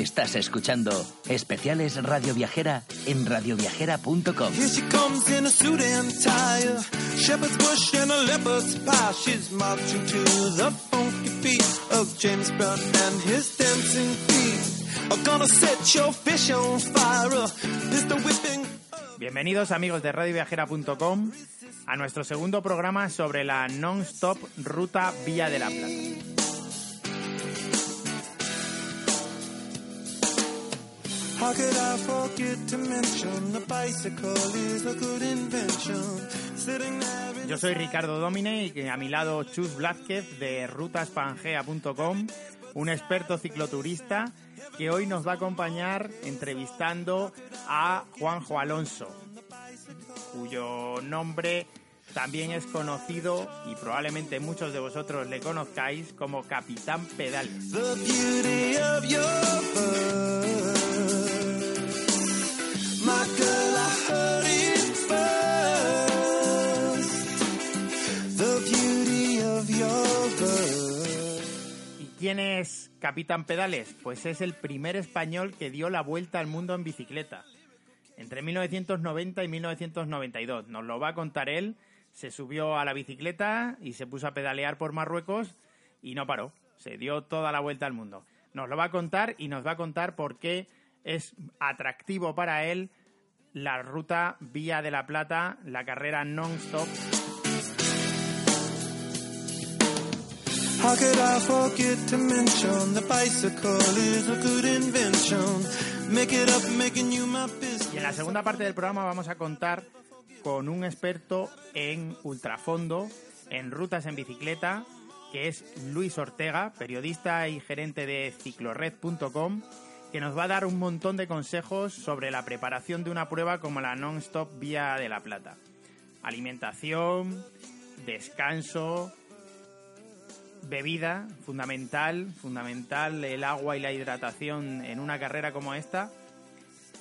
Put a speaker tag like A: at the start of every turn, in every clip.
A: Estás escuchando Especiales Radio Viajera en radioviajera.com.
B: Here she comes in a suit and tie, shepherd's bush and a leopard's pie. She's marching to the funky beat of James Brown and his dancing feet. Are gonna set your fish on fire, Mr. Whipping.
C: Bienvenidos amigos de radioviajera.com a nuestro segundo programa sobre la non-stop ruta Vía de la Plata.
B: How could I forget to mention the bicycle is a good invention? Sitting there in
C: Yo soy Ricardo Domine y a mi lado Chus Blázquez de rutaspangea.com, un experto cicloturista que hoy nos va a acompañar entrevistando a Juanjo Alonso, cuyo nombre también es conocido y probablemente muchos de vosotros le conozcáis como Capitán Pedales. Quién es Capitán Pedales? Pues es el primer español que dio la vuelta al mundo en bicicleta. Entre 1990 y 1992. Nos lo va a contar él. Se subió a la bicicleta y se puso a pedalear por Marruecos y no paró. Se dio toda la vuelta al mundo. Nos lo va a contar y nos va a contar por qué es atractivo para él la ruta Vía de la Plata, la carrera non-stop
B: How could I forget to mention the bicycle is a good invention? Make it up, making you my business.
C: Y en la segunda parte del programa vamos a contar con un experto en ultrafondo, en rutas en bicicleta, que es Luis Ortega, periodista y gerente de ciclored.com, que nos va a dar un montón de consejos sobre la preparación de una prueba como la Non-Stop Vía de la Plata. Alimentación, descanso, bebida, fundamental, fundamental el agua y la hidratación en una carrera como esta.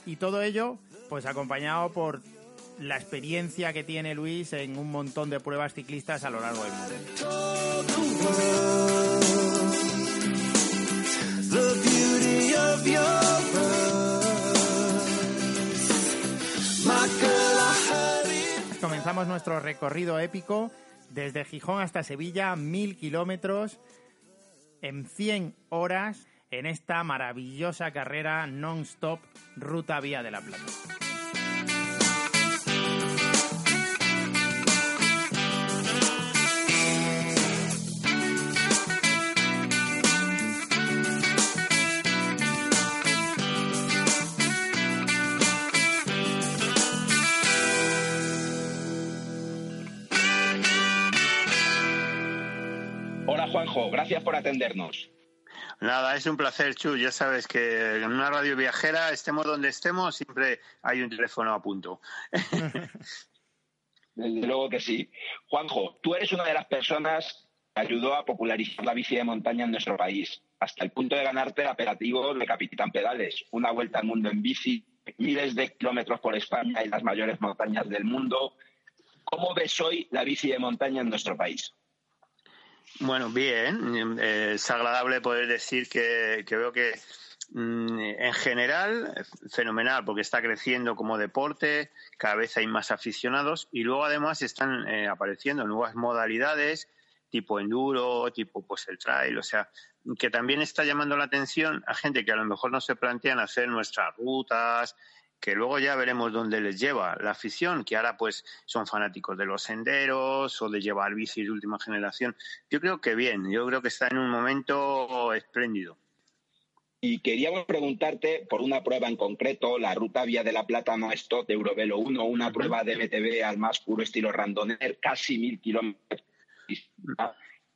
C: Y todo ello, pues acompañado por la experiencia que tiene Luis en un montón de pruebas ciclistas a lo largo del mundo. Comenzamos nuestro recorrido épico desde Gijón hasta Sevilla, mil kilómetros en 100 horas en esta maravillosa carrera non-stop Ruta Vía de la Plata.
D: Juanjo, gracias por atendernos.
E: Nada, es un placer, Chu. Ya sabes que en una radio viajera, estemos donde estemos, siempre hay un teléfono a punto.
D: Desde luego que sí. Juanjo, tú eres una de las personas que ayudó a popularizar la bici de montaña en nuestro país, hasta el punto de ganarte el apelativo de Capitán Pedales, una vuelta al mundo en bici, miles de kilómetros por España y las mayores montañas del mundo. ¿Cómo ves hoy la bici de montaña en nuestro país?
E: Bueno, bien. eh, es agradable poder decir que, que veo que mm, en general fenomenal porque está creciendo como deporte, cada vez hay más aficionados y luego además están eh, apareciendo nuevas modalidades tipo enduro, tipo pues el trail, o sea, que también está llamando la atención a gente que a lo mejor no se plantean hacer nuestras rutas, que luego ya veremos dónde les lleva la afición, que ahora pues son fanáticos de los senderos o de llevar bici de última generación. Yo creo que bien, yo creo que está en un momento espléndido.
D: Y queríamos preguntarte por una prueba en concreto, la ruta Vía de la Plata no stop de Eurovelo 1, una prueba de MTB al más puro estilo randoner, casi mil kilómetros.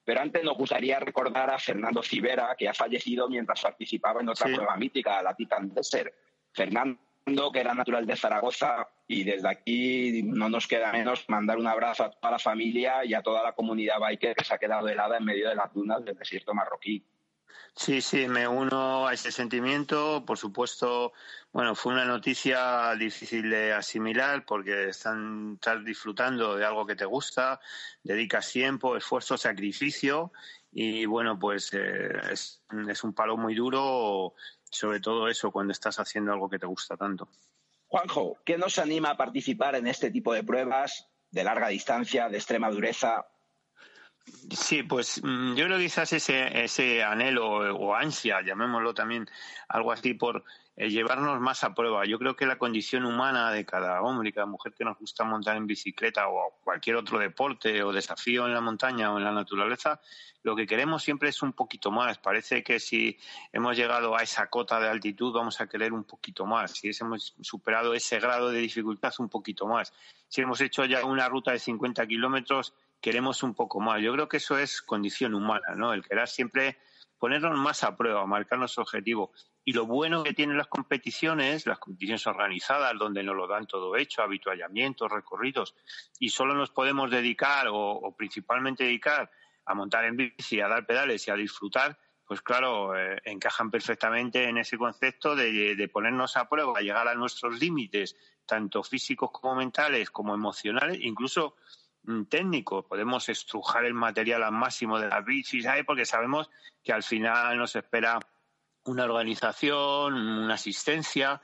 D: Pero antes nos gustaría recordar a Fernando Civera, que ha fallecido mientras participaba en otra
E: Sí.
D: prueba mítica, la Titan Desert. Fernando, que era natural de Zaragoza, y desde aquí no nos queda menos mandar un abrazo a toda la familia y a toda la comunidad biker que se ha quedado helada en medio de las dunas del desierto marroquí.
E: Sí, sí, me uno a ese sentimiento. Por supuesto, bueno, fue una noticia difícil de asimilar porque están, estás disfrutando de algo que te gusta, dedicas tiempo, esfuerzo, sacrificio y bueno, pues eh, es, es un palo muy duro sobre todo eso cuando estás haciendo algo que te gusta tanto.
D: Juanjo, ¿qué nos anima a participar en este tipo de pruebas de larga distancia, de extrema dureza?
E: Sí, pues mm, yo creo que quizás ese, ese anhelo o ansia, llamémoslo también algo así, por llevarnos más a prueba. Yo creo que la condición humana de cada hombre y cada mujer que nos gusta montar en bicicleta o cualquier otro deporte o desafío en la montaña o en la naturaleza, lo que queremos siempre es un poquito más. Parece que si hemos llegado a esa cota de altitud vamos a querer un poquito más. Si hemos superado ese grado de dificultad, un poquito más. Si hemos hecho ya una ruta de 50 kilómetros, queremos un poco más. Yo creo que eso es condición humana, ¿no? El querer siempre ponernos más a prueba, marcarnos objetivos. Y lo bueno que tienen las competiciones, las competiciones organizadas, donde nos lo dan todo hecho, habituallamientos, recorridos, y solo nos podemos dedicar o, principalmente dedicar a montar en bici, a dar pedales y a disfrutar, pues claro, eh, encajan perfectamente en ese concepto de, de, ponernos a prueba, llegar a nuestros límites, tanto físicos como mentales, como emocionales, incluso técnicos. Podemos estrujar el material al máximo de las bicis, ¿sabes? porque sabemos que al final nos espera una organización, una asistencia,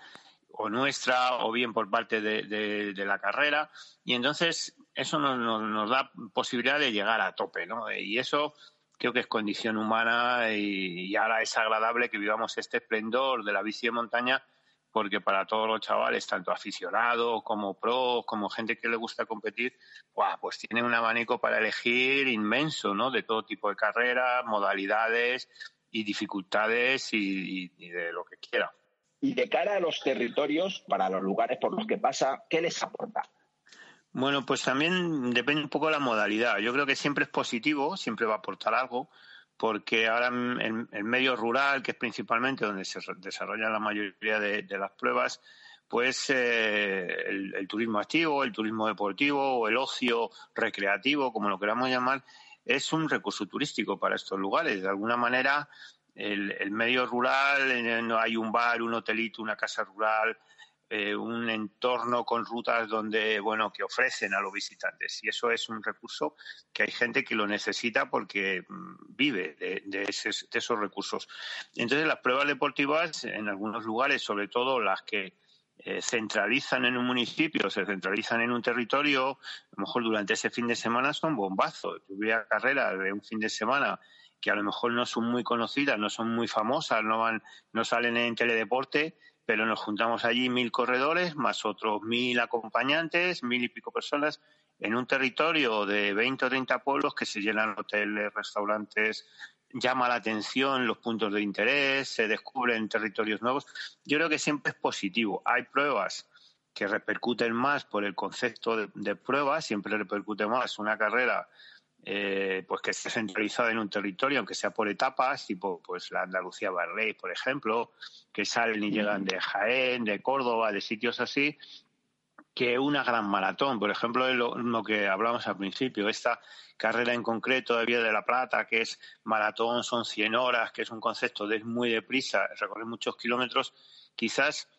E: o nuestra, o bien por parte de, la carrera, y entonces eso nos, nos, da posibilidad de llegar a tope, ¿no? Y eso creo que es condición humana y, ahora es agradable que vivamos este esplendor de la bici de montaña porque para todos los chavales, tanto aficionados como pros, como gente que le gusta competir, pues tienen un abanico para elegir inmenso, ¿no? De todo tipo de carreras, modalidades, y dificultades y, de lo que quiera.
D: Y de cara a los territorios, para los lugares por los que pasa, ¿qué les aporta?
E: Bueno, pues también depende un poco de la modalidad. Yo creo que siempre es positivo, siempre va a aportar algo, porque ahora en el medio rural, que es principalmente donde se desarrollan la mayoría de, las pruebas, pues eh, el, el, turismo activo, el turismo deportivo o el ocio recreativo, como lo queramos llamar, es un recurso turístico para estos lugares. De alguna manera, el, medio rural, no hay un bar, un hotelito, una casa rural, eh, un entorno con rutas donde, bueno, que ofrecen a los visitantes. Y eso es un recurso que hay gente que lo necesita porque mm, vive de, de, esos recursos. Entonces, las pruebas deportivas, en algunos lugares, sobre todo las que eh, centralizan en un municipio, se centralizan en un territorio, a lo mejor durante ese fin de semana son bombazos. Yo a carreras de un fin de semana que a lo mejor no son muy conocidas, no son muy famosas, no van, no salen en teledeporte, pero nos juntamos allí mil corredores, más otros mil acompañantes, mil y pico personas, en un territorio de 20 o 30 pueblos que se llenan hoteles, restaurantes, llama la atención los puntos de interés, se descubren territorios nuevos. Yo creo que siempre es positivo. Hay pruebas que repercuten más por el concepto de, pruebas, siempre repercute más una carrera eh, pues que esté centralizada en un territorio, aunque sea por etapas, tipo pues la Andalucía Barley, por ejemplo, que salen y llegan de Jaén, de Córdoba, de sitios así, que una gran maratón. Por ejemplo, lo, lo que hablamos al principio, esta carrera en concreto de Vía de la Plata, que es maratón, son 100 horas, que es un concepto de muy deprisa, recorrer muchos kilómetros, quizás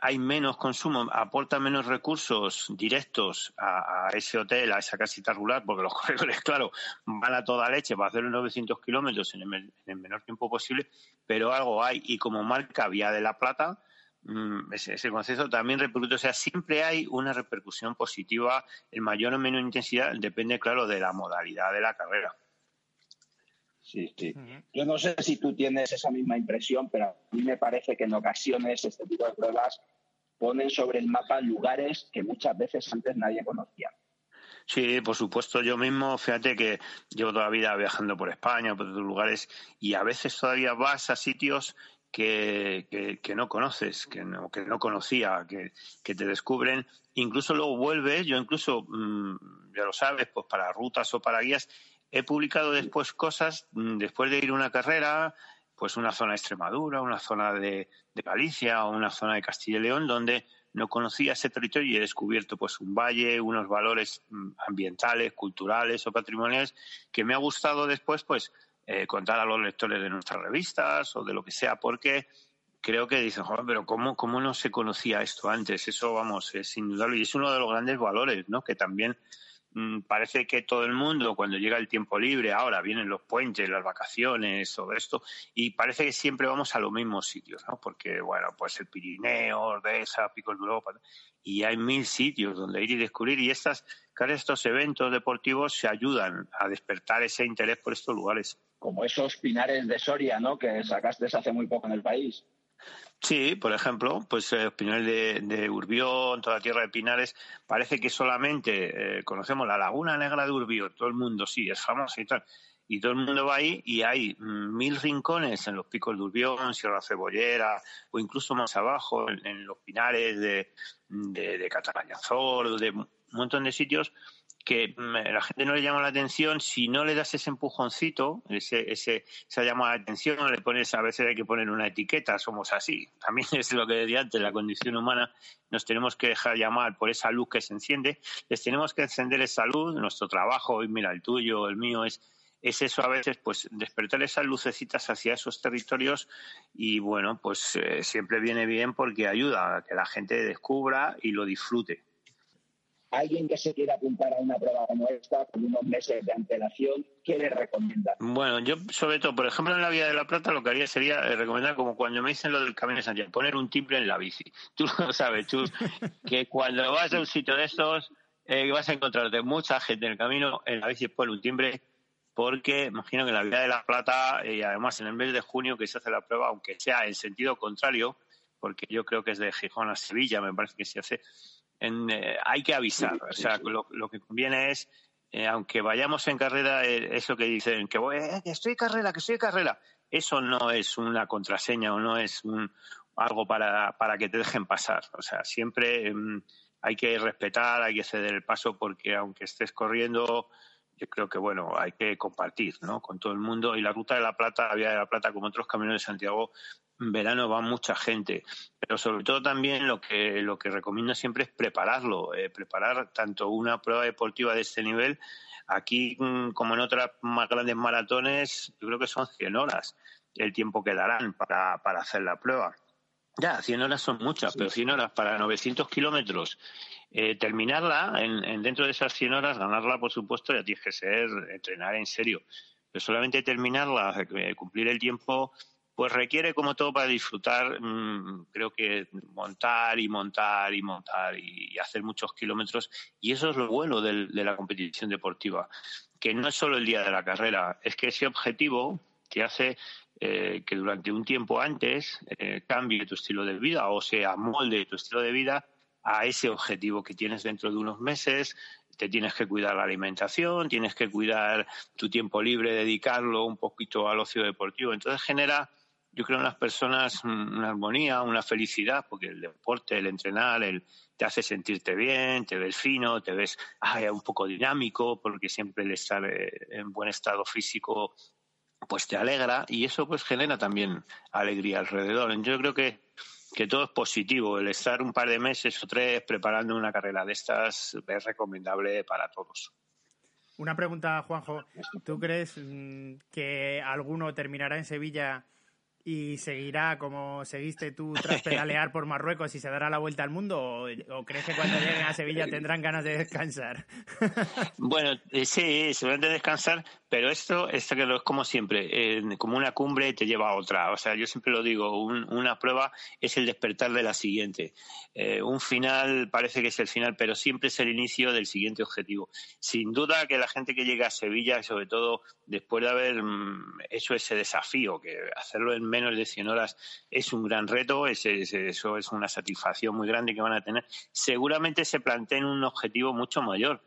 E: hay menos consumo, aporta menos recursos directos a, ese hotel, a esa casita rural, porque los corredores, claro, van a toda leche para hacer los 900 kilómetros en el menor tiempo posible, pero algo hay. Y como marca Vía de la Plata, Mm, ese, concepto también repercute, o sea, siempre hay una repercusión positiva en mayor o menor intensidad, depende, claro, de la modalidad de la carrera.
D: Sí, sí. Yo no sé si tú tienes esa misma impresión, pero a mí me parece que en ocasiones este tipo de pruebas ponen sobre el mapa lugares que muchas veces antes nadie conocía.
E: Sí, por supuesto. Yo mismo, fíjate que llevo toda la vida viajando por España, por otros lugares, y a veces todavía vas a sitios que, que, no conoces, que no, que no conocía, que, que, te descubren. Incluso luego vuelves, yo incluso, mm, ya lo sabes, pues para rutas o para guías, he publicado después cosas, mm, después de ir una carrera, pues una zona de Extremadura, una zona de, Galicia o una zona de Castilla y León, donde no conocía ese territorio y he descubierto pues un valle, unos valores mm, ambientales, culturales o patrimoniales que me ha gustado después pues eh, contar a los lectores de nuestras revistas o de lo que sea, porque creo que dicen, joder, pero ¿cómo, ¿cómo no se conocía esto antes? Eso, vamos, es indudable y es uno de los grandes valores, ¿no? Que también parece que todo el mundo, cuando llega el tiempo libre, ahora vienen los puentes, las vacaciones, todo esto, y parece que siempre vamos a los mismos sitios, ¿no? Porque, bueno, pues el Pirineo, Ordesa, Picos de Europa, y hay mil sitios donde ir y descubrir, y estas, estos eventos deportivos se ayudan a despertar ese interés por estos lugares.
D: Como esos pinares de Soria, ¿no? Que sacaste hace muy poco en el país.
E: Sí, por ejemplo, pues eh, Pinares de, de, Urbión, toda la tierra de Pinares, parece que solamente eh, conocemos la Laguna Negra de Urbión, todo el mundo sí, es famosa y tal, y todo el mundo va ahí y hay mil rincones en los picos de Urbión, Sierra Cebollera o incluso más abajo en, los Pinares de, de, de de un montón de sitios que la gente no le llama la atención si no le das ese empujoncito, ese, ese, esa llamada de atención, le pones, a veces hay que poner una etiqueta, somos así. También es lo que decía antes, la condición humana, nos tenemos que dejar llamar por esa luz que se enciende, les tenemos que encender esa luz, nuestro trabajo, y mira, el tuyo, el mío, es, es eso a veces, pues despertar esas lucecitas hacia esos territorios y bueno, pues eh, siempre viene bien porque ayuda a que la gente descubra y lo disfrute
D: alguien que se quiera apuntar a una prueba como esta con unos meses de antelación, ¿qué le recomienda?
E: Bueno, yo sobre todo, por ejemplo, en la Vía de la Plata lo que haría sería eh, recomendar, como cuando me dicen lo del Camino de Santiago, poner un timbre en la bici. Tú lo sabes, tú, que cuando vas a un sitio de estos eh, vas a encontrarte mucha gente en el camino, en la bici pone un timbre, porque imagino que en la Vía de la Plata, y además en el mes de junio que se hace la prueba, aunque sea en sentido contrario, porque yo creo que es de Gijón a Sevilla, me parece que se hace, eh, hay que avisar. O sea, lo, que conviene es, eh, aunque vayamos en carrera, eh, eso que dicen, que, voy, que estoy en carrera, que estoy en carrera, eso no es una contraseña o no es un, algo para, para que te dejen pasar. O sea, siempre mm, hay que respetar, hay que ceder el paso porque aunque estés corriendo, yo creo que bueno, hay que compartir, ¿no? Con todo el mundo y la ruta de la Plata, la vía de la Plata, como otros caminos de Santiago, en verano va mucha gente, pero sobre todo también lo que lo que recomiendo siempre es prepararlo, eh, preparar tanto una prueba deportiva de este nivel aquí mm, como en otras más grandes maratones, yo creo que son 100 horas el tiempo que darán para, para hacer la prueba. Ya, 100 horas son muchas, pero 100 horas para 900 kilómetros, eh, terminarla en, dentro de esas 100 horas, ganarla, por supuesto, ya tienes que ser entrenar en serio. Pero solamente terminarla, eh, cumplir el tiempo, pues requiere como todo para disfrutar, mm, creo que montar y montar y montar y, hacer muchos kilómetros. Y eso es lo bueno de la competición deportiva, que no es solo el día de la carrera, es que ese objetivo que hace eh, que durante un tiempo antes eh, cambie tu estilo de vida o sea molde tu estilo de vida a ese objetivo que tienes dentro de unos meses, te tienes que cuidar la alimentación, tienes que cuidar tu tiempo libre, dedicarlo un poquito al ocio deportivo. Entonces genera yo creo en las personas una armonía, una felicidad, porque el deporte, el entrenar, el, te hace sentirte bien, te ves fino, te ves un poco dinámico, porque siempre el estar eh, en buen estado físico pues te alegra y eso pues genera también alegría alrededor. Yo creo que, que todo es positivo. El estar un par de meses o tres preparando una carrera de estas es recomendable para todos.
C: Una pregunta, Juanjo. ¿Tú crees mm, que alguno terminará en Sevilla y seguirá como seguiste tú tras pedalear por Marruecos y se dará la vuelta al mundo? ¿O, crees que cuando lleguen a Sevilla tendrán ganas de descansar?
E: bueno, eh, sí, se van a descansar, pero esto, esto que es como siempre, como una cumbre te lleva a otra. O sea, yo siempre lo digo, una prueba es el despertar de la siguiente. Eh, un final parece que es el final, pero siempre es el inicio del siguiente objetivo. Sin duda que la gente que llega a Sevilla, sobre todo después de haber mm, hecho ese desafío, que hacerlo en menos de 100 horas es un gran reto, eso es una satisfacción muy grande que van a tener, seguramente se planteen un objetivo mucho mayor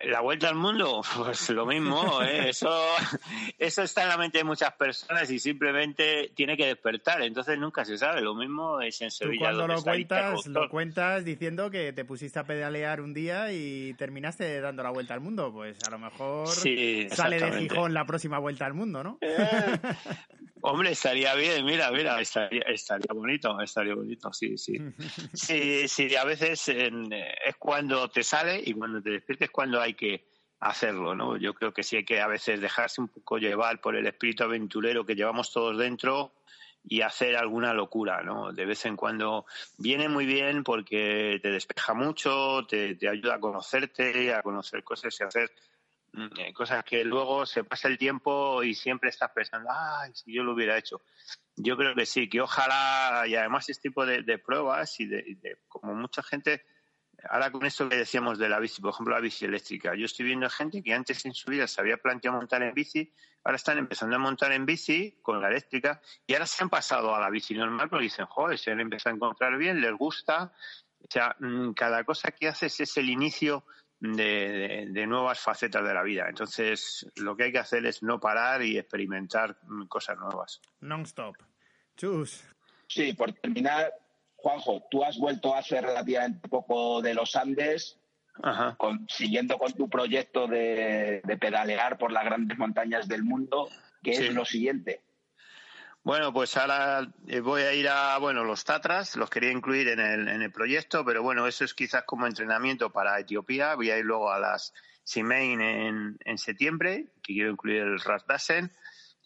E: la vuelta al mundo, pues lo mismo, ¿eh? eso, eso está en la mente de muchas personas y simplemente tiene que despertar, entonces nunca se sabe, lo mismo es en Sevilla.
C: Tú cuando lo cuentas, lo cuentas diciendo que te pusiste a pedalear un día y terminaste dando la vuelta al mundo, pues a lo mejor sale de Gijón la próxima vuelta al mundo, ¿no? Eh,
E: hombre, estaría bien, mira, mira, estaría, estaría bonito, estaría bonito, sí, sí. Sí, sí, a veces es cuando te sale y cuando te despiertes cuando hay que hacerlo, ¿no? Yo creo que sí hay que a veces dejarse un poco llevar por el espíritu aventurero que llevamos todos dentro y hacer alguna locura, ¿no? De vez en cuando viene muy bien porque te despeja mucho, te, ayuda a conocerte, a conocer cosas y hacer mm, eh, cosas que luego se pasa el tiempo y siempre estás pensando, ay, si yo lo hubiera hecho. Yo creo que sí, que ojalá, y además este tipo de, pruebas y de, como mucha gente, ahora con esto que decíamos de la bici, por ejemplo, la bici eléctrica, yo estoy viendo gente que antes en su vida se había planteado montar en bici, ahora están empezando a montar en bici con la eléctrica y ahora se han pasado a la bici normal porque dicen, joder, se han empezado a encontrar bien, les gusta. O sea, mm, cada cosa que haces es el inicio de, nuevas facetas de la vida. Entonces, lo que hay que hacer es no parar y experimentar mm, cosas nuevas.
C: Non-stop. Chus.
D: Sí, por terminar, Juanjo, tú has vuelto hace relativamente poco de los Andes siguiendo con tu proyecto de, pedalear por las grandes montañas del mundo, ¿qué es lo siguiente?
E: Bueno, pues ahora eh, voy a ir a bueno los Tatras, los quería incluir en el, en el proyecto, pero bueno, eso es quizás como entrenamiento para Etiopía. Voy a ir luego a las Simein en, en septiembre, que quiero incluir el Rasdasen.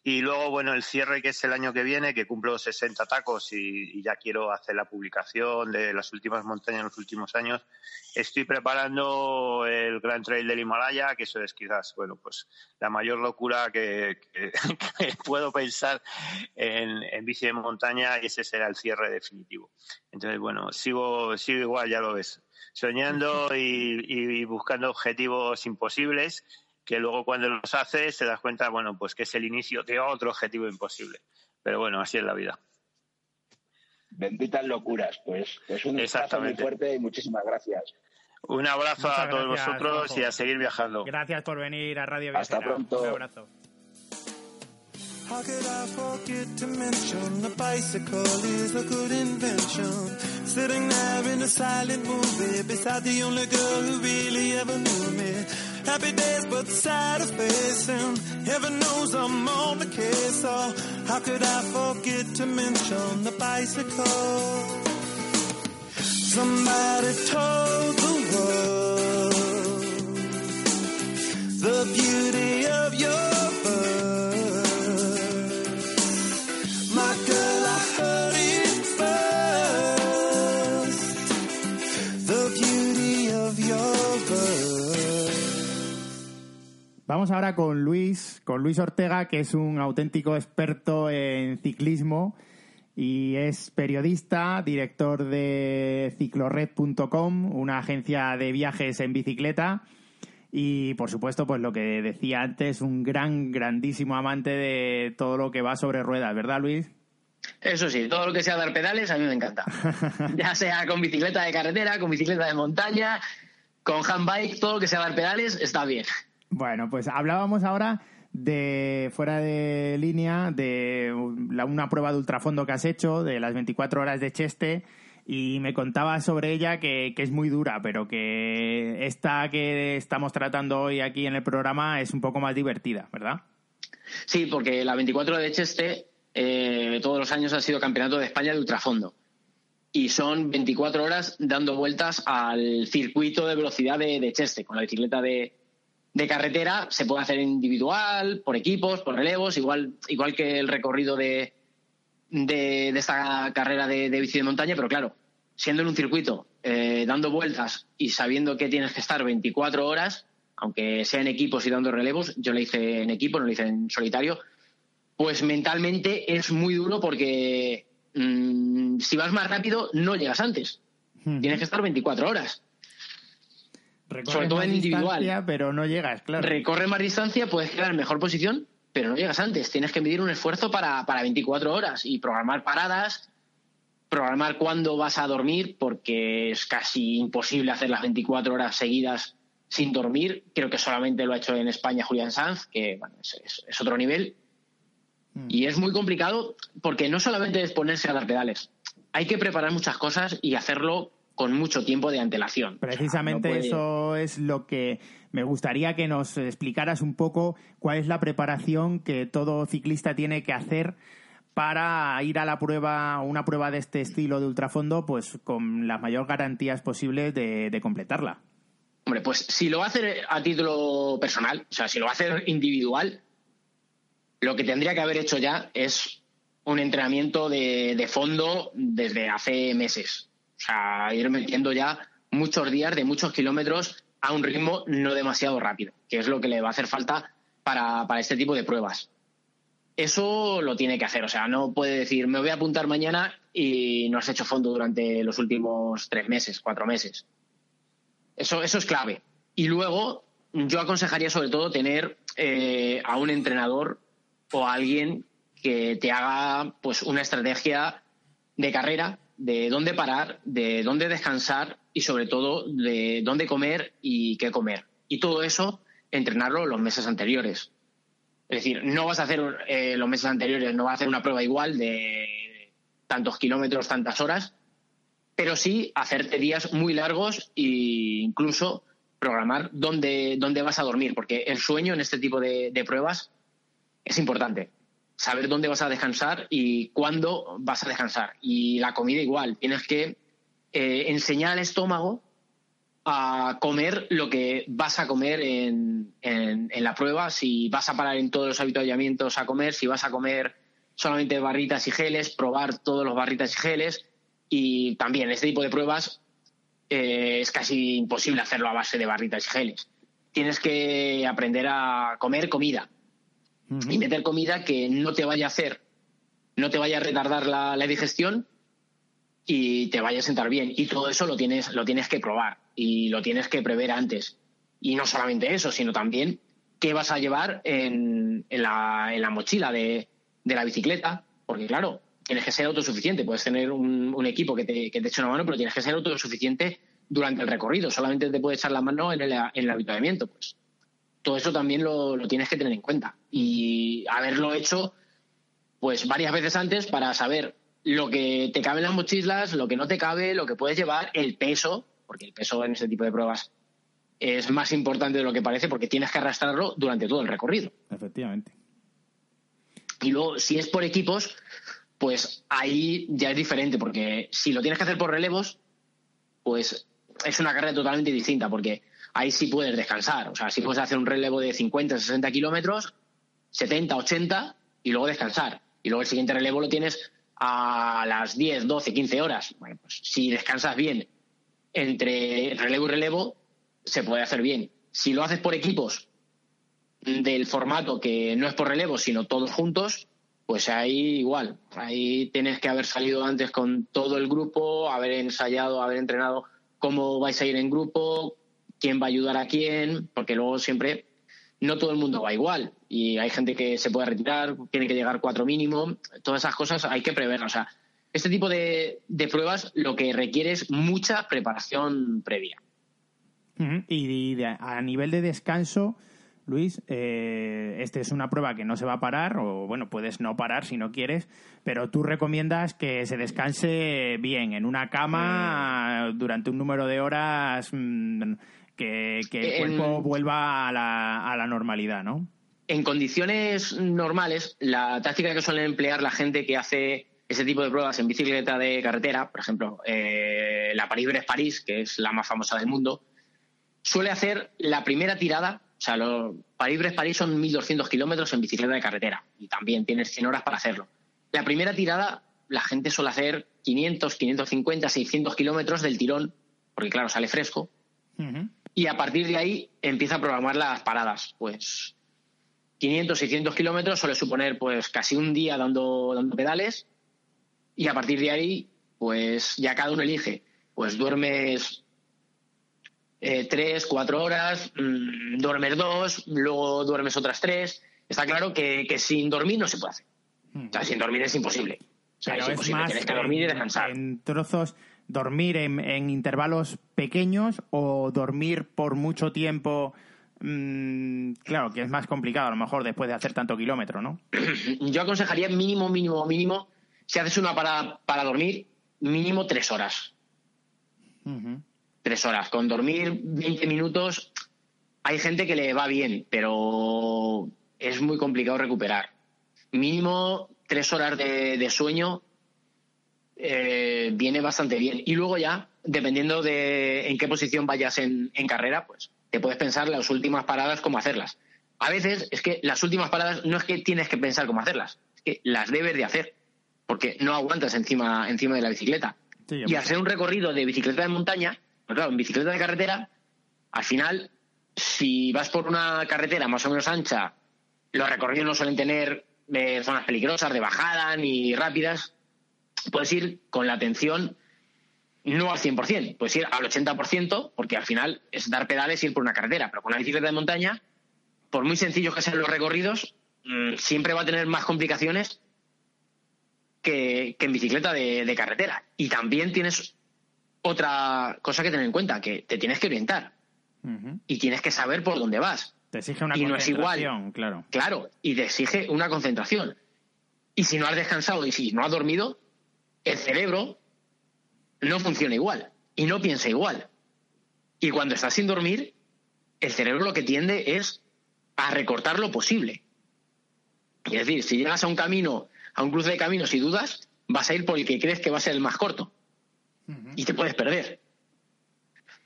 E: Y luego, bueno, el cierre que es el año que viene, que cumplo 60 tacos y, ya quiero hacer la publicación de las últimas montañas en los últimos años. Estoy preparando el Gran Trail del Himalaya, que eso es quizás, bueno, pues la mayor locura que, puedo pensar en, en, bici de montaña y ese será el cierre definitivo. Entonces, bueno, sigo, sigo igual, ya lo ves, soñando y buscando objetivos imposibles que luego cuando los haces te das cuenta, bueno, pues que es el inicio de otro objetivo imposible. Pero bueno, así es la vida.
D: Benditas locuras, pues, es un abrazo muy fuerte y muchísimas gracias.
E: Un abrazo a todos vosotros y a seguir viajando.
C: Gracias por venir a Radio
D: Hasta pronto.
C: Un abrazo.
B: How could I forget to mention the bicycle is a good invention? Sitting there in a silent movie beside the only girl who really ever knew me. Happy days, but sad of facing. Heaven knows I'm on the case. So how could I forget to mention the bicycle? Somebody told the world the beauty of your
C: Vamos ahora con Luis, con Luis Ortega, que es un auténtico experto en ciclismo y es periodista, director de ciclored.com, una agencia de viajes en bicicleta y por supuesto, pues lo que decía antes, un gran, grandísimo amante de todo lo que va sobre ruedas, ¿verdad, Luis?
F: Eso sí, todo lo que sea dar pedales a mí me encanta. ya sea con bicicleta de carretera, con bicicleta de montaña, con handbike, todo lo que sea dar pedales está bien.
C: Bueno, pues hablábamos ahora de fuera de línea de una prueba de ultrafondo que has hecho, de las 24 horas de Cheste, y me contabas sobre ella que, es muy dura, pero que esta que estamos tratando hoy aquí en el programa es un poco más divertida, ¿verdad?
F: Sí, porque la 24 horas de Cheste eh, todos los años ha sido campeonato de España de ultrafondo. Y son 24 horas dando vueltas al circuito de velocidad de Cheste, con la bicicleta de, de carretera se puede hacer individual, por equipos, por relevos, igual, igual que el recorrido de, de, esta carrera de, bici de montaña, pero claro, siendo en un circuito, eh, dando vueltas y sabiendo que tienes que estar 24 horas, aunque sea en equipos y dando relevos, yo lo hice en equipo, no lo hice en solitario, pues mentalmente es muy duro porque mm, si vas más rápido no llegas antes. Tienes que estar 24 horas
C: sobre todo en individual. Pero no llegas, claro.
F: Recorre más distancia, puedes quedar en mejor posición, pero no llegas antes. Tienes que medir un esfuerzo para, para 24 horas y programar paradas, programar cuándo vas a dormir, porque es casi imposible hacer las 24 horas seguidas sin dormir. Creo que solamente lo ha hecho en España Julián Sanz, que bueno, es, es, otro nivel. Mm. Y es muy complicado porque no solamente es ponerse a dar pedales, hay que preparar muchas cosas y hacerlo con mucho tiempo de antelación.
C: Precisamente eso es lo que me gustaría que nos explicaras un poco cuál es la preparación que todo ciclista tiene que hacer para ir a la prueba, una prueba de este estilo de ultrafondo, pues con las mayores garantías posibles de, de completarla.
F: Hombre, pues si lo va a hacer a título personal, o sea, si lo va a hacer individual, lo que tendría que haber hecho ya es un entrenamiento de, de fondo desde hace meses. O sea, ir metiendo ya muchos días de muchos kilómetros a un ritmo no demasiado rápido, que es lo que le va a hacer falta para, para este tipo de pruebas. Eso lo tiene que hacer, o sea, no puede decir, me voy a apuntar mañana y no has hecho fondo durante los últimos tres meses, cuatro meses. Eso, eso es clave. Y luego, yo aconsejaría sobre todo tener eh, a un entrenador o a alguien que te haga pues una estrategia de carrera, de dónde parar, de dónde descansar y sobre todo de dónde comer y qué comer. Y todo eso, entrenarlo los meses anteriores. Es decir, no vas a hacer eh, los meses anteriores, no vas a hacer una prueba igual de tantos kilómetros, tantas horas, pero sí hacerte días muy largos e incluso programar dónde, dónde vas a dormir, porque el sueño en este tipo de, pruebas es importante. Saber dónde vas a descansar y cuándo vas a descansar. Y la comida igual. Tienes que eh, enseñar al estómago a comer lo que vas a comer en, en, la prueba, si vas a parar en todos los habituallamientos a comer, si vas a comer solamente barritas y geles, probar todos los barritas y geles. Y también este tipo de pruebas eh, es casi imposible hacerlo a base de barritas y geles. Tienes que aprender a comer comida y meter comida que no te vaya a hacer, no te vaya a retardar la, digestión y te vaya a sentar bien. Y todo eso lo tienes, lo tienes que probar y lo tienes que prever antes. Y no solamente eso, sino también qué vas a llevar en, en, la, en la, mochila de, de, la bicicleta, porque claro, tienes que ser autosuficiente. Puedes tener un, un equipo que te, que te eche una mano, pero tienes que ser autosuficiente durante el recorrido. Solamente te puede echar la mano en el, en el habituamiento. Pues todo eso también lo, lo tienes que tener en cuenta. Y haberlo hecho pues varias veces antes para saber lo que te cabe en las mochilas, lo que no te cabe, lo que puedes llevar, el peso, porque el peso en este tipo de pruebas es más importante de lo que parece porque tienes que arrastrarlo durante todo el recorrido.
C: Efectivamente.
F: Y luego, si es por equipos, pues ahí ya es diferente, porque si lo tienes que hacer por relevos, pues es una carrera totalmente distinta, porque ahí sí puedes descansar. O sea, sí puedes hacer un relevo de 50, 60 kilómetros, 70, 80 y luego descansar. Y luego el siguiente relevo lo tienes a las 10, 12, 15 horas. Bueno, pues si descansas bien entre relevo y relevo se puede hacer bien. Si lo haces por equipos del formato que no es por relevo, sino todos juntos, pues ahí igual. Ahí tienes que haber salido antes con todo el grupo, haber ensayado, haber entrenado cómo vais a ir en grupo, quién va a ayudar a quién, porque luego siempre no todo el mundo va igual y hay gente que se puede retirar, tiene que llegar cuatro mínimo, todas esas cosas hay que preverlas. O sea, este tipo de, pruebas lo que requiere es mucha preparación previa.
C: Y, a nivel de descanso, Luis, eh, este es una prueba que no se va a parar, o bueno, puedes no parar si no quieres, pero tú recomiendas que se descanse bien, en una cama, durante un número de horas, mm, que, el cuerpo vuelva a la, a la normalidad, ¿no?
F: En condiciones normales, la táctica que suele emplear la gente que hace ese tipo de pruebas en bicicleta de carretera, por ejemplo, eh, la París-Brest-París, que es la más famosa del mundo, suele hacer la primera tirada, o sea, los París-Brest-París son 1.200 kilómetros en bicicleta de carretera y también tienes 100 horas para hacerlo. La primera tirada, la gente suele hacer 500, 550, 600 kilómetros del tirón, porque claro, sale fresco. Y a partir de ahí empieza a programar las paradas. Pues 500, 600 kilómetros suele suponer pues casi un día dando, dando pedales y a partir de ahí, pues ya cada uno elige. Pues duermes eh, tres, cuatro horas, mm, duermes dos, luego duermes otras tres. Está claro que, sin dormir no se puede hacer. O sea, sin dormir es imposible. O sea, es imposible. Tienes que dormir y descansar.
C: En trozos, dormir en, intervalos pequeños o dormir por mucho tiempo. Mm, claro, que es más complicado a lo mejor después de hacer tanto kilómetro, ¿no?
F: Yo aconsejaría mínimo, mínimo, mínimo si haces una para, para dormir, mínimo tres horas. Tres horas. Con dormir 20 minutos, hay gente que le va bien, pero es muy complicado recuperar. Mínimo tres horas de, sueño eh, viene bastante bien. Y luego ya, dependiendo de en qué posición vayas en, en carrera, pues te puedes pensar las últimas paradas cómo hacerlas. A veces es que las últimas paradas no es que tienes que pensar cómo hacerlas, es que las debes de hacer porque no aguantas encima, encima de la bicicleta. y hacer un recorrido de bicicleta de montaña, claro, en bicicleta de carretera, al final, si vas por una carretera más o menos ancha, los recorridos no suelen tener eh, zonas peligrosas, de bajada ni rápidas, puedes ir con la atención no al 100%, puedes ir al 80%, porque al final es dar pedales y ir por una carretera, pero con una bicicleta de montaña, por muy sencillos que sean los recorridos, mm, siempre va a tener más complicaciones que, en bicicleta de, carretera. Y también tienes otra cosa que tener en cuenta, que te tienes que orientar y tienes que saber por dónde vas.
C: Te exige una concentración, claro.
F: Claro, y te exige una concentración. Y si no has descansado y si no has dormido, el cerebro no funciona igual y no piensa igual. Y cuando estás sin dormir, el cerebro lo que tiende es a recortar lo posible. Es decir, si llegas a un camino, a un cruce de caminos y dudas, vas a ir por el que crees que va a ser el más corto. Y te puedes perder.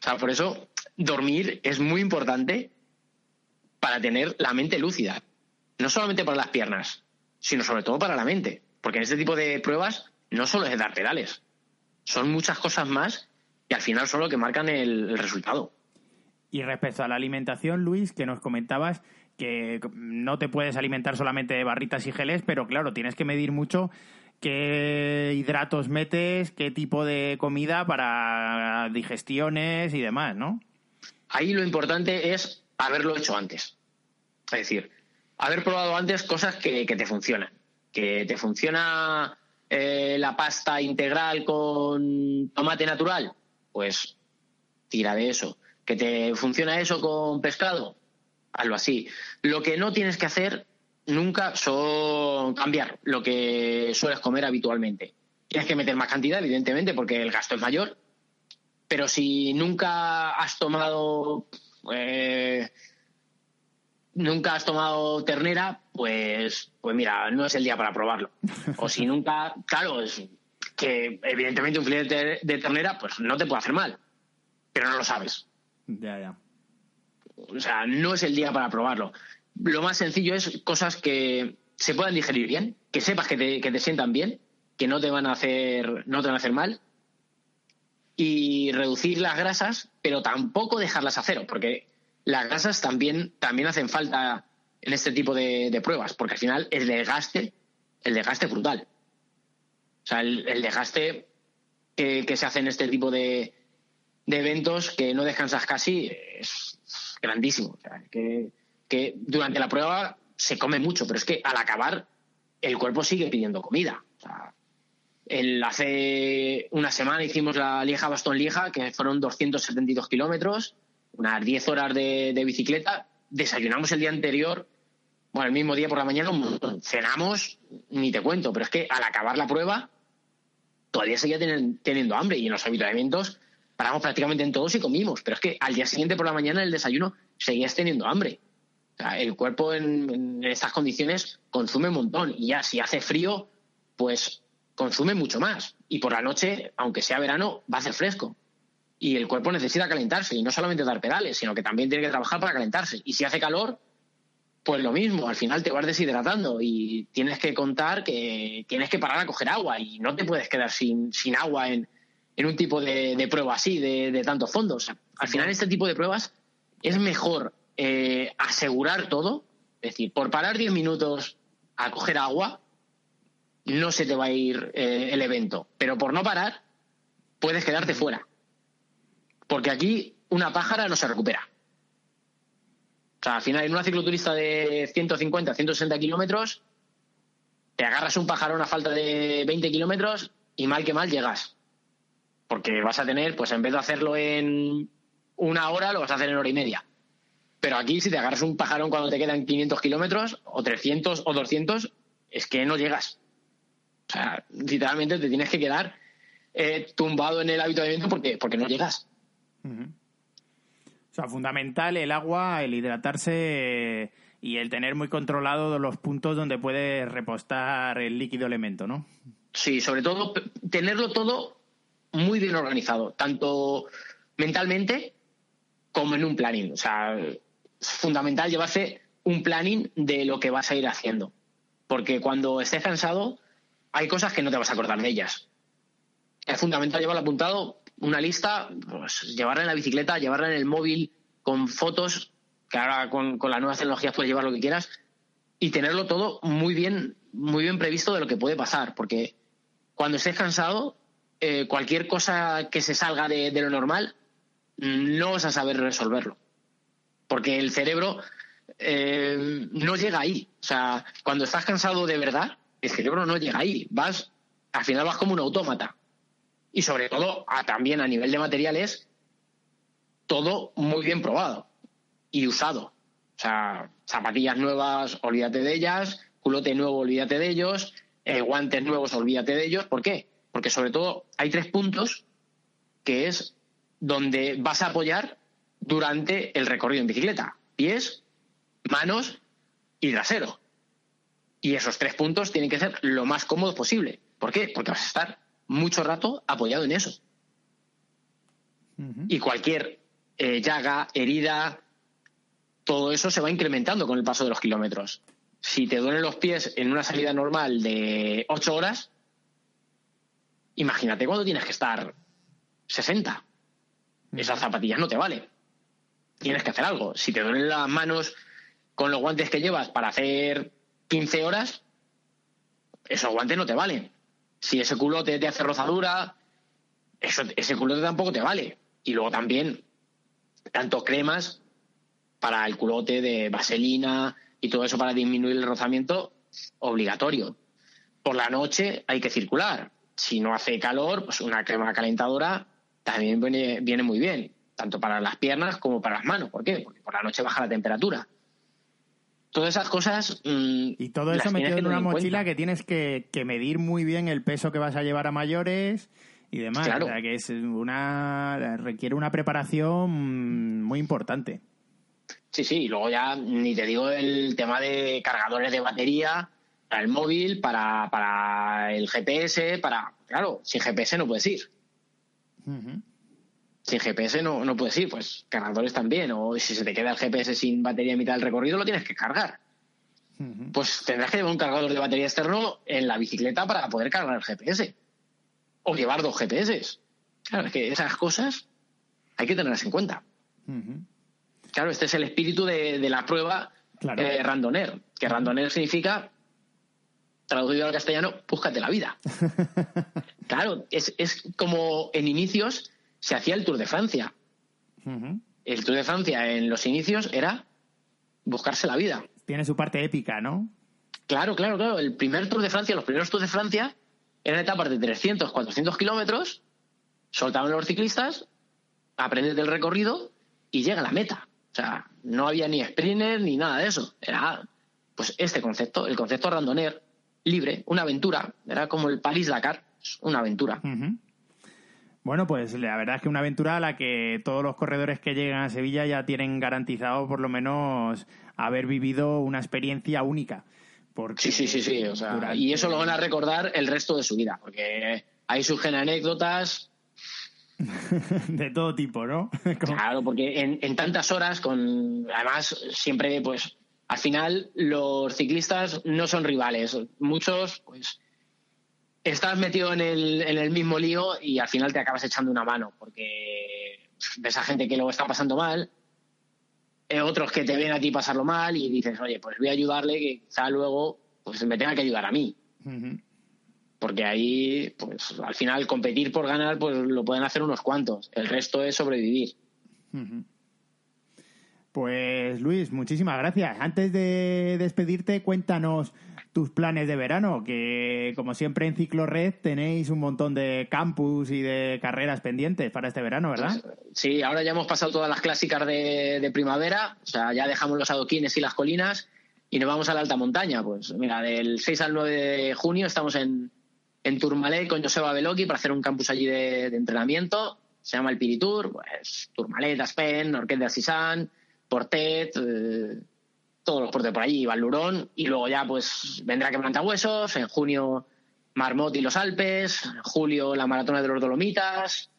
F: O sea, por eso dormir es muy importante para tener la mente lúcida. No solamente para las piernas, sino sobre todo para la mente. Porque en este tipo de pruebas no solo es dar pedales, son muchas cosas más y al final son lo que marcan el, resultado.
C: Y respecto a la alimentación, Luis, que nos comentabas que no te puedes alimentar solamente de barritas y geles, pero claro, tienes que medir mucho qué hidratos metes, qué tipo de comida para digestiones y demás, ¿no?
F: Ahí lo importante es haberlo hecho antes. Es decir, haber probado antes cosas que, te funcionan. Que te funciona eh, la pasta integral con tomate natural, pues tira de eso. ¿Que te funciona eso con pescado? Hazlo así. Lo que no tienes que hacer nunca son cambiar lo que sueles comer habitualmente. Tienes que meter más cantidad, evidentemente, porque el gasto es mayor. Pero si nunca has tomado eh, nunca has tomado ternera, pues, pues mira, no es el día para probarlo. O si nunca, claro, es que evidentemente un filete de, ternera, pues no te puede hacer mal, pero no lo sabes.
C: Ya, ya.
F: O sea, no es el día para probarlo. Lo más sencillo es cosas que se puedan digerir bien, que sepas que te, que te sientan bien, que no te van a hacer, no te van a hacer mal, y reducir las grasas, pero tampoco dejarlas a cero, porque las grasas también, también hacen falta en este tipo de, pruebas, porque al final el desgaste, el desgaste brutal. O sea, el, desgaste que, se hace en este tipo de, eventos que no descansas casi es grandísimo. O sea, que, que durante la prueba se come mucho, pero es que al acabar el cuerpo sigue pidiendo comida. O sea, el, hace una semana hicimos la Lieja-Bastón-Lieja, que fueron 272 kilómetros unas 10 horas de, bicicleta, desayunamos el día anterior, bueno, el mismo día por la mañana, cenamos, ni te cuento, pero es que al acabar la prueba, todavía seguía teniendo hambre y en los habituamientos paramos prácticamente en todos y comimos, pero es que al día siguiente por la mañana el desayuno seguías teniendo hambre. El cuerpo en, en, estas condiciones consume un montón y ya si hace frío, pues consume mucho más. Y por la noche, aunque sea verano, va a hacer fresco y el cuerpo necesita calentarse y no solamente dar pedales, sino que también tiene que trabajar para calentarse. Y si hace calor, pues lo mismo, al final te vas deshidratando y tienes que contar que tienes que parar a coger agua y no te puedes quedar sin, sin agua en, en un tipo de, prueba así, de, de tantos fondos. al final este tipo de pruebas es mejor eh, asegurar todo, es decir, por parar 10 minutos a coger agua, no se te va a ir eh, el evento, pero por no parar, puedes quedarte fuera. Porque aquí una pájara no se recupera. O sea, al final, en una cicloturista de 150, 160 kilómetros, te agarras un pajarón a falta de 20 kilómetros y mal que mal llegas. Porque vas a tener, pues en vez de hacerlo en una hora, lo vas a hacer en hora y media. Pero aquí, si te agarras un pajarón cuando te quedan 500 kilómetros, o 300 o 200, es que no llegas. O sea, literalmente te tienes que quedar eh, tumbado en el habituamiento porque, porque no llegas.
C: O sea, fundamental el agua, el hidratarse y el tener muy controlado los puntos donde puede repostar el líquido elemento, ¿no?
F: Sí, sobre todo tenerlo todo muy bien organizado, tanto mentalmente como en un planning. O sea, fundamental llevarse un planning de lo que vas a ir haciendo. Porque cuando estés cansado, hay cosas que no te vas a acordar de ellas. Es fundamental llevarlo apuntado, una lista, pues llevarla en la bicicleta, llevarla en el móvil con fotos, que ahora con, con las nuevas tecnologías puedes llevar lo que quieras, y tenerlo todo muy bien, muy bien previsto de lo que puede pasar, porque cuando estés cansado, eh, cualquier cosa que se salga de, de lo normal, no vas a saber resolverlo. Porque el cerebro eh, no llega ahí. O sea, cuando estás cansado de verdad, el cerebro no llega ahí. Vas, al final vas como un autómata. Y sobre todo, también a nivel de materiales, todo muy bien probado y usado. O sea, zapatillas nuevas, olvídate de ellas, culote nuevo, olvídate de ellos, eh, guantes nuevos, olvídate de ellos. ¿Por qué? Porque sobre todo hay tres puntos que es donde vas a apoyar durante el recorrido en bicicleta. Pies, manos y trasero. Y esos tres puntos tienen que ser lo más cómodos posible. ¿Por qué? Porque vas a estar mucho rato apoyado en eso. Y cualquier eh, llaga, herida, todo eso se va incrementando con el paso de los kilómetros. Si te duelen los pies en una salida normal de 8 horas, imagínate cuando tienes que estar 60. Esas zapatillas no te vale. Tienes que hacer algo. Si te duelen las manos con los guantes que llevas para hacer 15 horas, esos guantes no te valen. Si ese culote te hace rozadura, ese culote tampoco te vale. Y luego también, tanto cremas para el culote de vaselina y todo eso para disminuir el rozamiento, obligatorio. Por la noche hay que circular. Si no hace calor, pues una crema calentadora también viene muy bien, tanto para las piernas como para las manos. ¿Por qué? Porque por la noche baja la temperatura. Todas esas cosas. mm,
C: Y todo eso metido en una mochila
F: cuenta.
C: que tienes que, que medir muy bien el peso que vas a llevar a mayores y demás.
F: Claro.
C: O sea, que es una requiere una preparación muy importante.
F: Sí, sí, y luego ya ni te digo el tema de cargadores de batería para el móvil, para, para el GPS, para... Claro, sin GPS no puedes ir. Sin GPS no, no puedes ir, pues cargadores también. O si se te queda el GPS sin batería en mitad del recorrido, lo tienes que cargar. Pues tendrás que llevar un cargador de batería externo en la bicicleta para poder cargar el GPS. O llevar dos GPS. Claro, es que esas cosas hay que tenerlas en cuenta. Claro, este es el espíritu de, de la prueba
C: Claro.
F: eh, randoner, que randoner significa, traducido al castellano, búscate la vida. claro, es, es como en inicios se hacía el Tour de Francia. El Tour de Francia en los inicios era buscarse la vida.
C: Tiene su parte épica, ¿no?
F: Claro, claro, claro. El primer Tour de Francia, los primeros Tours de Francia eran etapas de 300, 400 kilómetros, soltaban los ciclistas, aprendes del recorrido y llega a la meta. O sea, no había ni sprinter ni nada de eso. Era, pues, este concepto, el concepto randoner, libre, una aventura. Era como el París-Dakar, una aventura.
C: Bueno, pues la verdad es que una aventura a la que todos los corredores que llegan a Sevilla ya tienen garantizado por lo menos haber vivido una experiencia única. Porque
F: Sí, sí, sí, sí. O sea,
C: durante-
F: Y eso lo van a recordar el resto de su vida, porque ahí surgen anécdotas,
C: de todo tipo, ¿no?
F: Claro, porque en, en tantas horas, con además siempre, pues, al final los ciclistas no son rivales. Muchos, pues, estás metido en el, en el mismo lío y al final te acabas echando una mano, porque ves a gente que lo está pasando mal, eh, otros que te ven a ti pasarlo mal y dices, oye, pues voy a ayudarle, que quizá luego pues me tenga que ayudar a mí. Porque ahí, pues al final competir por ganar, pues lo pueden hacer unos cuantos. El resto es sobrevivir.
C: Pues Luis, muchísimas gracias. Antes de despedirte, cuéntanos tus planes de verano, que como siempre en Ciclo Red tenéis un montón de campus y de carreras pendientes para este verano, ¿verdad?
F: Sí, ahora ya hemos pasado todas las clásicas de, primavera, o sea, ya dejamos los adoquines y las colinas y nos vamos a la alta montaña. Pues mira, del 6 al 9 de junio estamos en, en Tourmalet con Joseba Beloki para hacer un campus allí de, entrenamiento. Se llama el Piritur, pues Tourmalet, Aspen, Orquet de Asisán, Portet, eh, todos los portes por allí, Valurón, y luego ya pues vendrá Quebrantahuesos, en junio Marmot y los Alpes, en julio la Maratona de los Dolomitas,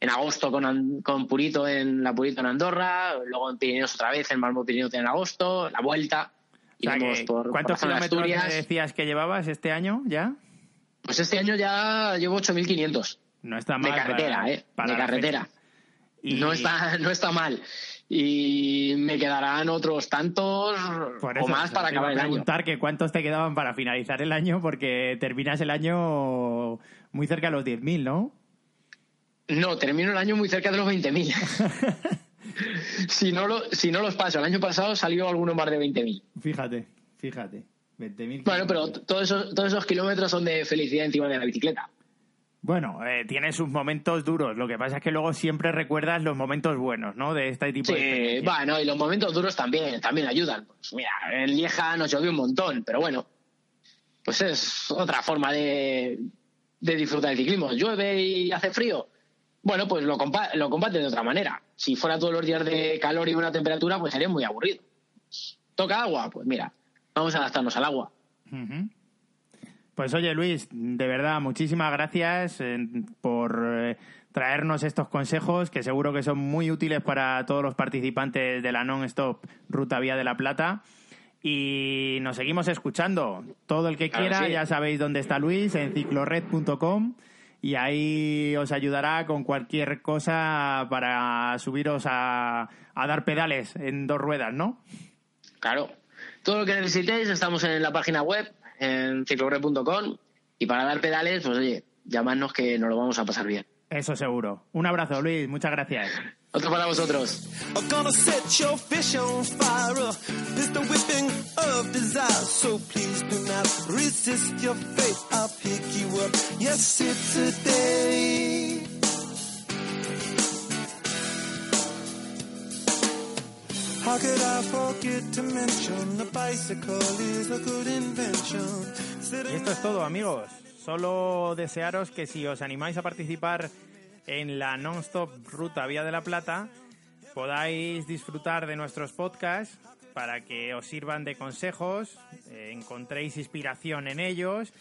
F: en agosto con, con Purito en la Purito en Andorra, luego en Pirineos otra vez, en Marmot Pirineos en agosto, la vuelta.
C: O sea, que,
F: por, por
C: ¿Cuántos
F: de
C: kilómetros decías que llevabas este año ya?
F: Pues este año ya llevo 8.500.
C: No está mal.
F: De carretera,
C: para-
F: ¿eh?
C: para
F: de carretera.
C: Y-
F: No, está, no está mal. Y me quedarán otros tantos
C: Por
F: o más para acabar el año.
C: preguntar que cuántos te quedaban para finalizar el año, porque terminas el año muy cerca de los 10.000, ¿no?
F: No, termino el año muy cerca de los 20.000. si, no lo, si no los paso, el año pasado salió alguno más de 20.000.
C: Fíjate, fíjate. 20.000
F: Bueno, pero todos esos, todos esos kilómetros son de felicidad encima de la bicicleta.
C: Bueno, eh, tiene sus momentos duros. Lo que pasa es que luego siempre recuerdas los momentos buenos, ¿no? De este tipo de
F: Sí,
C: experiencias.
F: bueno, y los momentos duros también, también ayudan. Pues mira, en Lieja nos llovió un montón, pero bueno, pues es otra forma de, de disfrutar el ciclismo. Llueve y hace frío. Bueno, pues lo, compa lo combate de otra manera. Si fuera todos los días de calor y buena temperatura, pues sería muy aburrido. ¿Toca agua? Pues mira, vamos a adaptarnos al agua.
C: Pues oye, Luis, de verdad, muchísimas gracias eh, por eh, traernos estos consejos que seguro que son muy útiles para todos los participantes de la Non-Stop Ruta Vía de la Plata. Y nos seguimos escuchando. Todo el que
F: Claro,
C: quiera,
F: sí.
C: ya sabéis dónde está Luis, en ciclored.com. Y ahí os ayudará con cualquier cosa para subiros a, a dar pedales en dos ruedas, ¿no?
F: Claro. Todo lo que necesitéis, estamos en la página web, en ciclorre.com. Y para dar pedales, pues oye, llamadnos que nos lo vamos a pasar bien.
C: Eso seguro. Un abrazo, Luis. Muchas gracias.
F: Otro para vosotros.
C: Y esto es todo, amigos. Solo desearos que si os animáis a participar en la Non-Stop Ruta Vía de la Plata, podáis disfrutar de nuestros podcasts para que os sirvan de consejos, eh, encontréis inspiración en ellos.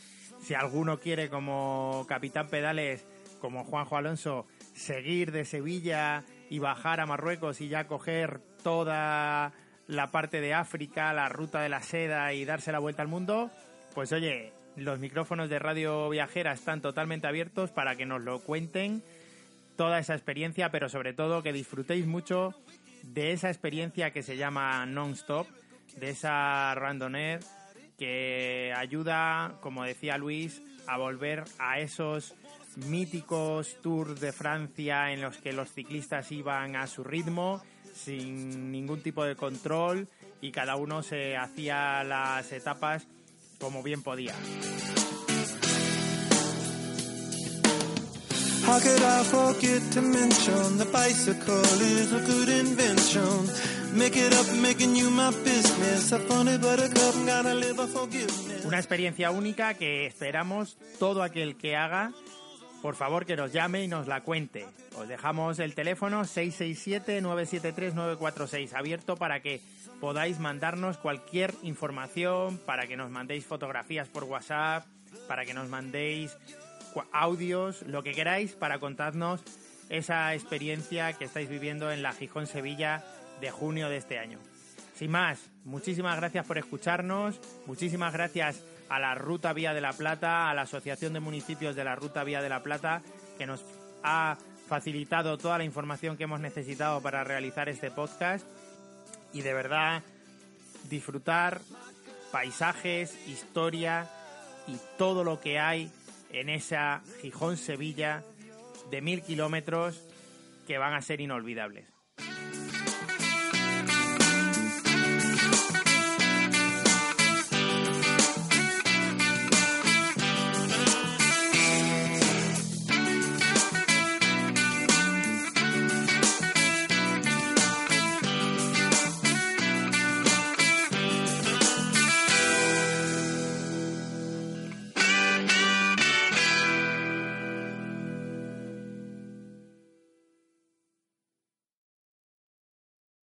C: Si alguno quiere, como Capitán Pedales, como Juanjo Alonso, seguir de Sevilla y bajar a Marruecos y ya coger toda la parte de África, la ruta de la seda y darse la vuelta al mundo, pues oye, los micrófonos de Radio Viajera están totalmente abiertos para que nos lo cuenten toda esa experiencia, pero sobre todo que disfrutéis mucho de esa experiencia que se llama non-stop, de esa randonnée que ayuda, como decía Luis, a volver a esos míticos Tours de Francia en los que los ciclistas iban a su ritmo, sin ningún tipo de control y cada uno se hacía las etapas como bien podía.
B: How could I forget to mention the bicycle is a good invention? Make it up, making you my business. A funny buttercup, gotta live a forgiveness.
C: Una experiencia única que esperamos todo aquel que haga, por favor que nos llame y nos la cuente. Os dejamos el teléfono 667-973-946 abierto para que podáis mandarnos cualquier información, para que nos mandéis fotografías por WhatsApp, para que nos mandéis audios, lo que queráis para contarnos esa experiencia que estáis viviendo en la Gijón Sevilla de junio de este año. Sin más, muchísimas gracias por escucharnos, muchísimas gracias a la Ruta Vía de la Plata, a la Asociación de Municipios de la Ruta Vía de la Plata, que nos ha facilitado toda la información que hemos necesitado para realizar este podcast. Y de verdad, disfrutar paisajes, historia y todo lo que hay en esa Gijón Sevilla de mil kilómetros que van a ser inolvidables.